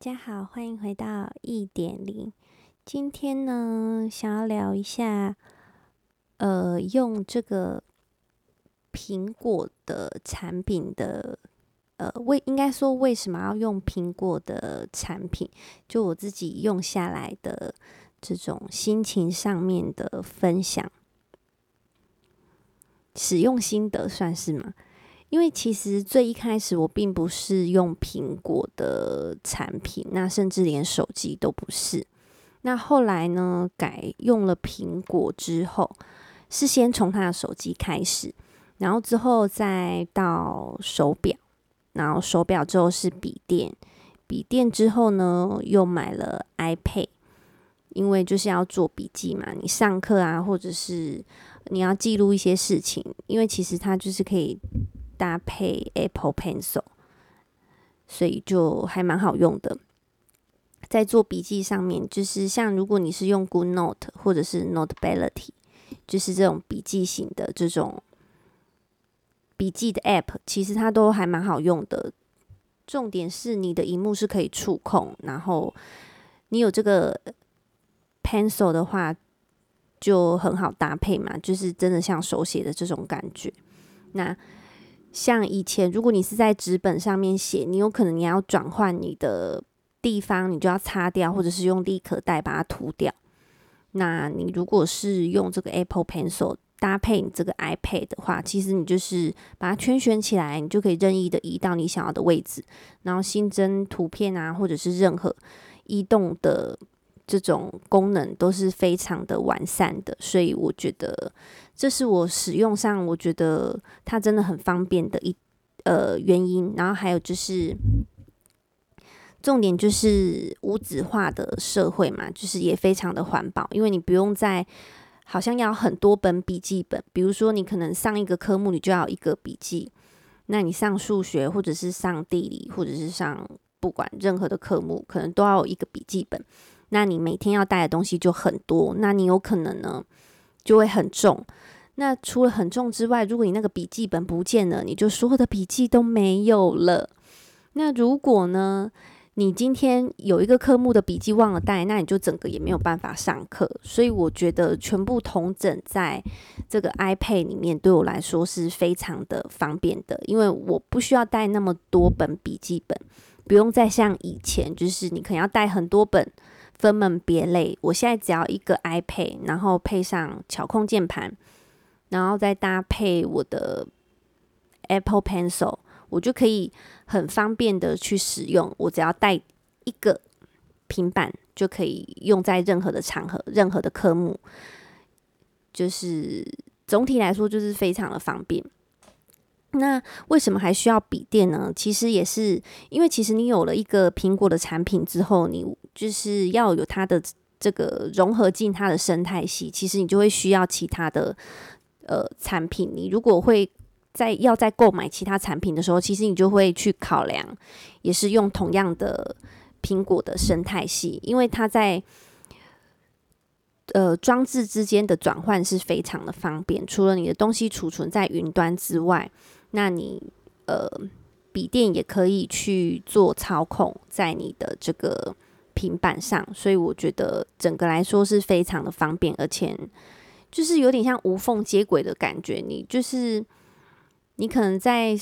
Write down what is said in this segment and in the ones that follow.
大家好，欢迎回到一点零。今天呢，想要聊一下，呃，用这个苹果的产品的，呃，为应该说为什么要用苹果的产品？就我自己用下来的这种心情上面的分享，使用心得算是吗？因为其实最一开始我并不是用苹果的产品，那甚至连手机都不是。那后来呢，改用了苹果之后，是先从他的手机开始，然后之后再到手表，然后手表之后是笔电，笔电之后呢，又买了 iPad，因为就是要做笔记嘛，你上课啊，或者是你要记录一些事情，因为其实它就是可以。搭配 Apple Pencil，所以就还蛮好用的。在做笔记上面，就是像如果你是用 Good Note 或者是 Notability，就是这种笔记型的这种笔记的 App，其实它都还蛮好用的。重点是你的荧幕是可以触控，然后你有这个 Pencil 的话，就很好搭配嘛，就是真的像手写的这种感觉。那像以前，如果你是在纸本上面写，你有可能你要转换你的地方，你就要擦掉，或者是用立可带把它涂掉。那你如果是用这个 Apple Pencil 搭配你这个 iPad 的话，其实你就是把它圈选起来，你就可以任意的移到你想要的位置，然后新增图片啊，或者是任何移动的。这种功能都是非常的完善的，所以我觉得这是我使用上我觉得它真的很方便的一呃原因。然后还有就是重点就是无纸化的社会嘛，就是也非常的环保，因为你不用再好像要很多本笔记本，比如说你可能上一个科目你就要一个笔记，那你上数学或者是上地理或者是上不管任何的科目，可能都要有一个笔记本。那你每天要带的东西就很多，那你有可能呢就会很重。那除了很重之外，如果你那个笔记本不见了，你就所有的笔记都没有了。那如果呢，你今天有一个科目的笔记忘了带，那你就整个也没有办法上课。所以我觉得全部统整在这个 iPad 里面，对我来说是非常的方便的，因为我不需要带那么多本笔记本，不用再像以前，就是你可能要带很多本。分门别类，我现在只要一个 iPad，然后配上巧控键盘，然后再搭配我的 Apple Pencil，我就可以很方便的去使用。我只要带一个平板，就可以用在任何的场合、任何的科目。就是总体来说，就是非常的方便。那为什么还需要笔电呢？其实也是因为，其实你有了一个苹果的产品之后，你就是要有它的这个融合进它的生态系，其实你就会需要其他的呃产品。你如果会在要在购买其他产品的时候，其实你就会去考量，也是用同样的苹果的生态系，因为它在呃装置之间的转换是非常的方便。除了你的东西储存在云端之外，那你呃笔电也可以去做操控在你的这个。平板上，所以我觉得整个来说是非常的方便，而且就是有点像无缝接轨的感觉。你就是你可能在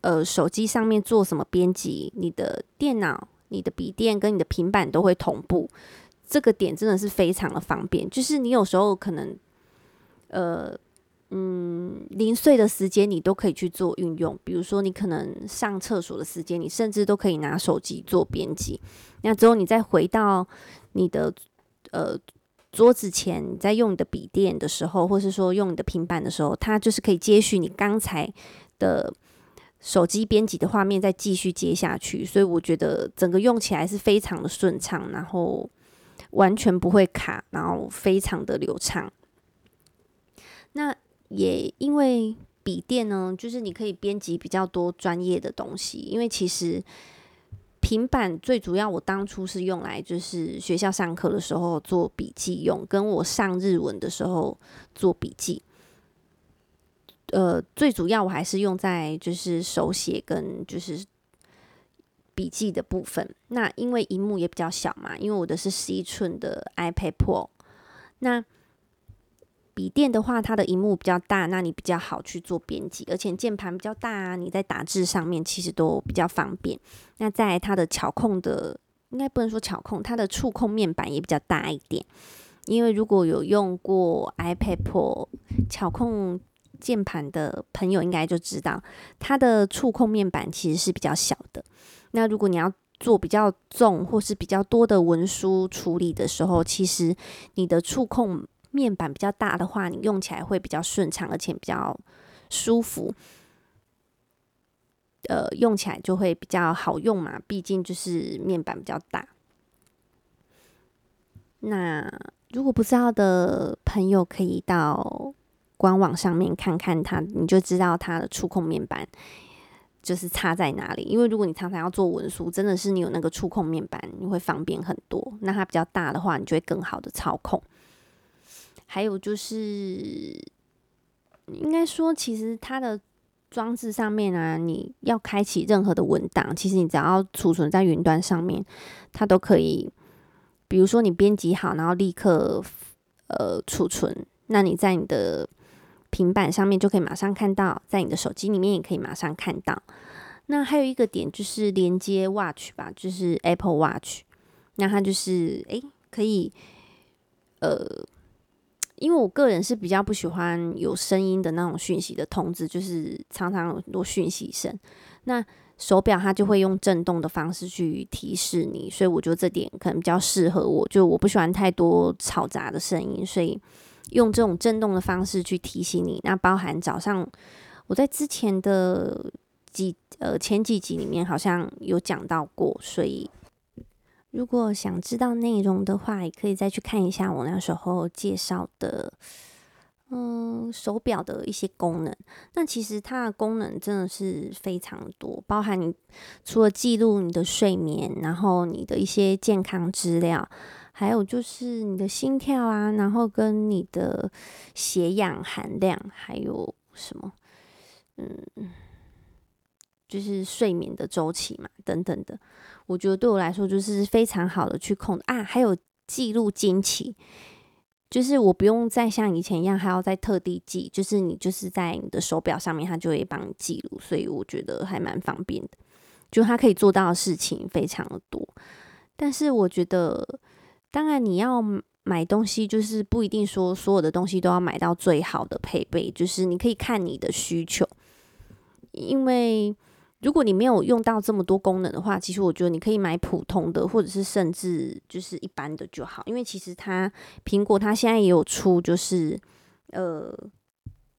呃手机上面做什么编辑，你的电脑、你的笔电跟你的平板都会同步。这个点真的是非常的方便。就是你有时候可能呃。嗯，零碎的时间你都可以去做运用，比如说你可能上厕所的时间，你甚至都可以拿手机做编辑。那之后你再回到你的呃桌子前，你在用你的笔电的时候，或是说用你的平板的时候，它就是可以接续你刚才的手机编辑的画面，再继续接下去。所以我觉得整个用起来是非常的顺畅，然后完全不会卡，然后非常的流畅。那也因为笔电呢，就是你可以编辑比较多专业的东西。因为其实平板最主要，我当初是用来就是学校上课的时候做笔记用，跟我上日文的时候做笔记。呃，最主要我还是用在就是手写跟就是笔记的部分。那因为荧幕也比较小嘛，因为我的是十一寸的 iPad Pro。那笔电的话，它的荧幕比较大，那你比较好去做编辑，而且键盘比较大啊，你在打字上面其实都比较方便。那在它的巧控的，应该不能说巧控，它的触控面板也比较大一点。因为如果有用过 iPad Pro 巧控键盘的朋友，应该就知道它的触控面板其实是比较小的。那如果你要做比较重或是比较多的文书处理的时候，其实你的触控面板比较大的话，你用起来会比较顺畅，而且比较舒服。呃，用起来就会比较好用嘛，毕竟就是面板比较大。那如果不知道的朋友，可以到官网上面看看它，你就知道它的触控面板就是差在哪里。因为如果你常常要做文书，真的是你有那个触控面板，你会方便很多。那它比较大的话，你就会更好的操控。还有就是，应该说，其实它的装置上面啊，你要开启任何的文档，其实你只要储存在云端上面，它都可以。比如说你编辑好，然后立刻呃储存，那你在你的平板上面就可以马上看到，在你的手机里面也可以马上看到。那还有一个点就是连接 Watch 吧，就是 Apple Watch，那它就是诶可以呃。因为我个人是比较不喜欢有声音的那种讯息的通知，就是常常有很多讯息声。那手表它就会用震动的方式去提示你，所以我觉得这点可能比较适合我。就我不喜欢太多嘈杂的声音，所以用这种震动的方式去提醒你。那包含早上我在之前的几呃前几集里面好像有讲到过，所以。如果想知道内容的话，也可以再去看一下我那时候介绍的，嗯，手表的一些功能。那其实它的功能真的是非常多，包含你除了记录你的睡眠，然后你的一些健康资料，还有就是你的心跳啊，然后跟你的血氧含量，还有什么，嗯。就是睡眠的周期嘛，等等的，我觉得对我来说就是非常好的去控啊，还有记录经期，就是我不用再像以前一样还要再特地记，就是你就是在你的手表上面，它就会帮你记录，所以我觉得还蛮方便的，就它可以做到的事情非常的多。但是我觉得，当然你要买东西，就是不一定说所有的东西都要买到最好的配备，就是你可以看你的需求，因为。如果你没有用到这么多功能的话，其实我觉得你可以买普通的，或者是甚至就是一般的就好。因为其实它苹果它现在也有出，就是呃，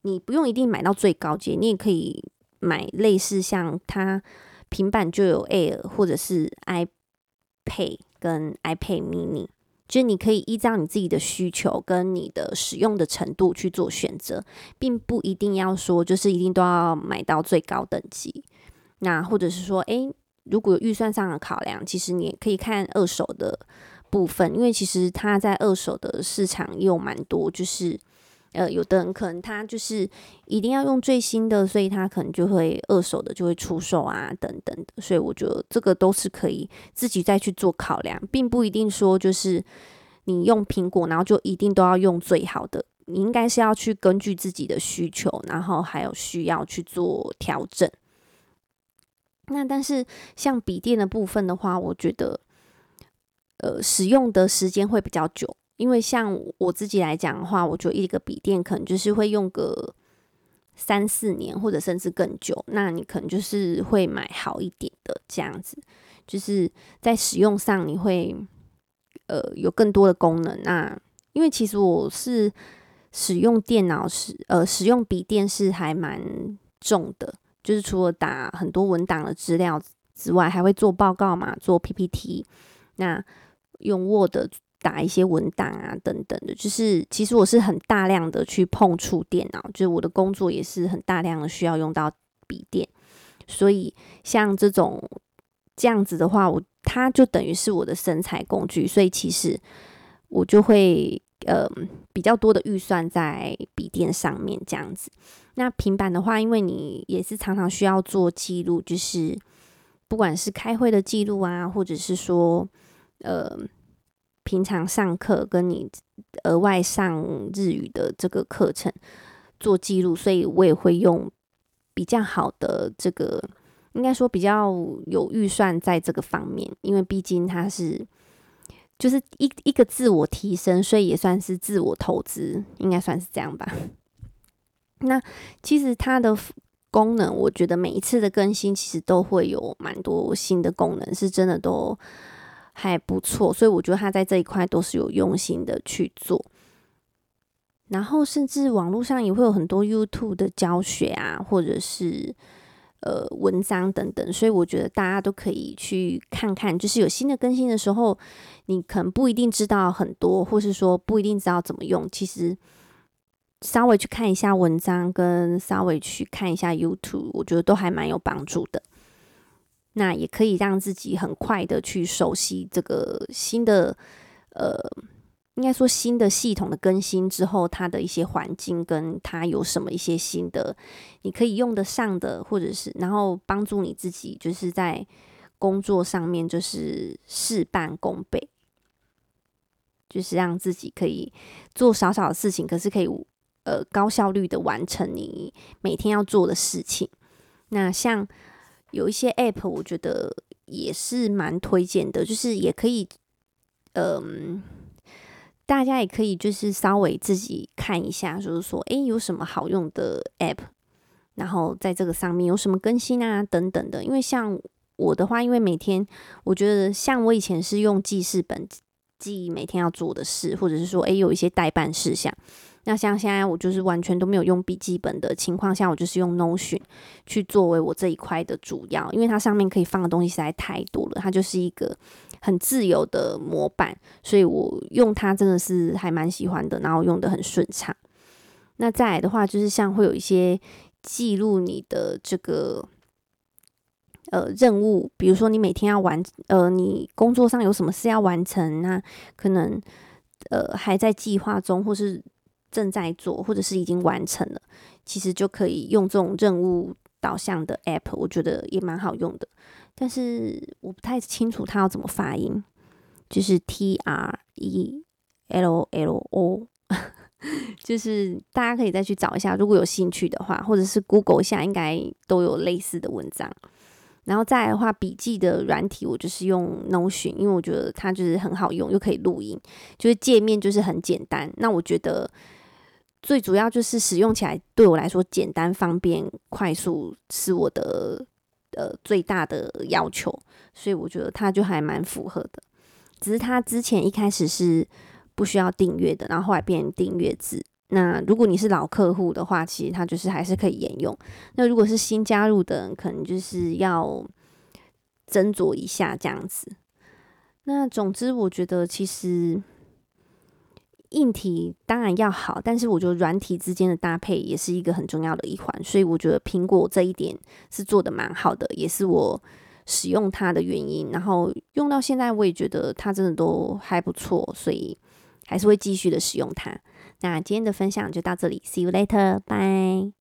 你不用一定买到最高阶，你也可以买类似像它平板就有 Air 或者是 iPad 跟 iPad Mini，就是你可以依照你自己的需求跟你的使用的程度去做选择，并不一定要说就是一定都要买到最高等级。那或者是说，诶，如果有预算上的考量，其实你也可以看二手的部分，因为其实它在二手的市场也有蛮多，就是呃，有的人可能他就是一定要用最新的，所以他可能就会二手的就会出售啊，等等的。所以我觉得这个都是可以自己再去做考量，并不一定说就是你用苹果，然后就一定都要用最好的，你应该是要去根据自己的需求，然后还有需要去做调整。那但是像笔电的部分的话，我觉得，呃，使用的时间会比较久，因为像我自己来讲的话，我觉得一个笔电可能就是会用个三四年，或者甚至更久。那你可能就是会买好一点的这样子，就是在使用上你会呃有更多的功能。那因为其实我是使用电脑是呃使用笔电是还蛮重的。就是除了打很多文档的资料之外，还会做报告嘛，做 PPT，那用 Word 打一些文档啊等等的。就是其实我是很大量的去碰触电脑，就是我的工作也是很大量的需要用到笔电，所以像这种这样子的话，我它就等于是我的生财工具，所以其实我就会。呃，比较多的预算在笔电上面这样子。那平板的话，因为你也是常常需要做记录，就是不管是开会的记录啊，或者是说呃平常上课跟你额外上日语的这个课程做记录，所以我也会用比较好的这个，应该说比较有预算在这个方面，因为毕竟它是。就是一一个自我提升，所以也算是自我投资，应该算是这样吧。那其实它的功能，我觉得每一次的更新其实都会有蛮多新的功能，是真的都还不错。所以我觉得它在这一块都是有用心的去做。然后甚至网络上也会有很多 YouTube 的教学啊，或者是。呃，文章等等，所以我觉得大家都可以去看看，就是有新的更新的时候，你可能不一定知道很多，或是说不一定知道怎么用。其实稍微去看一下文章，跟稍微去看一下 YouTube，我觉得都还蛮有帮助的。那也可以让自己很快的去熟悉这个新的呃。应该说，新的系统的更新之后，它的一些环境跟它有什么一些新的，你可以用得上的，或者是然后帮助你自己，就是在工作上面就是事半功倍，就是让自己可以做少少的事情，可是可以呃高效率的完成你每天要做的事情。那像有一些 App，我觉得也是蛮推荐的，就是也可以嗯。大家也可以就是稍微自己看一下，就是说，诶，有什么好用的 App，然后在这个上面有什么更新啊，等等的。因为像我的话，因为每天我觉得，像我以前是用记事本记每天要做的事，或者是说，诶，有一些待办事项。那像现在我就是完全都没有用笔记本的情况下，我就是用 Notion 去作为我这一块的主要，因为它上面可以放的东西实在太多了，它就是一个。很自由的模板，所以我用它真的是还蛮喜欢的，然后用得很顺畅。那再来的话，就是像会有一些记录你的这个呃任务，比如说你每天要完呃，你工作上有什么事要完成，那可能呃还在计划中，或是正在做，或者是已经完成了，其实就可以用这种任务导向的 App，我觉得也蛮好用的。但是我不太清楚它要怎么发音，就是 T R E L L O，就是大家可以再去找一下，如果有兴趣的话，或者是 Google 一下，应该都有类似的文章。然后再来的话，笔记的软体我就是用 Notion，因为我觉得它就是很好用，又可以录音，就是界面就是很简单。那我觉得最主要就是使用起来对我来说简单、方便、快速，是我的。呃，最大的要求，所以我觉得它就还蛮符合的。只是它之前一开始是不需要订阅的，然后后来变成订阅制。那如果你是老客户的话，其实它就是还是可以沿用。那如果是新加入的人，可能就是要斟酌一下这样子。那总之，我觉得其实。硬体当然要好，但是我觉得软体之间的搭配也是一个很重要的一环，所以我觉得苹果这一点是做的蛮好的，也是我使用它的原因。然后用到现在，我也觉得它真的都还不错，所以还是会继续的使用它。那今天的分享就到这里，See you later，bye。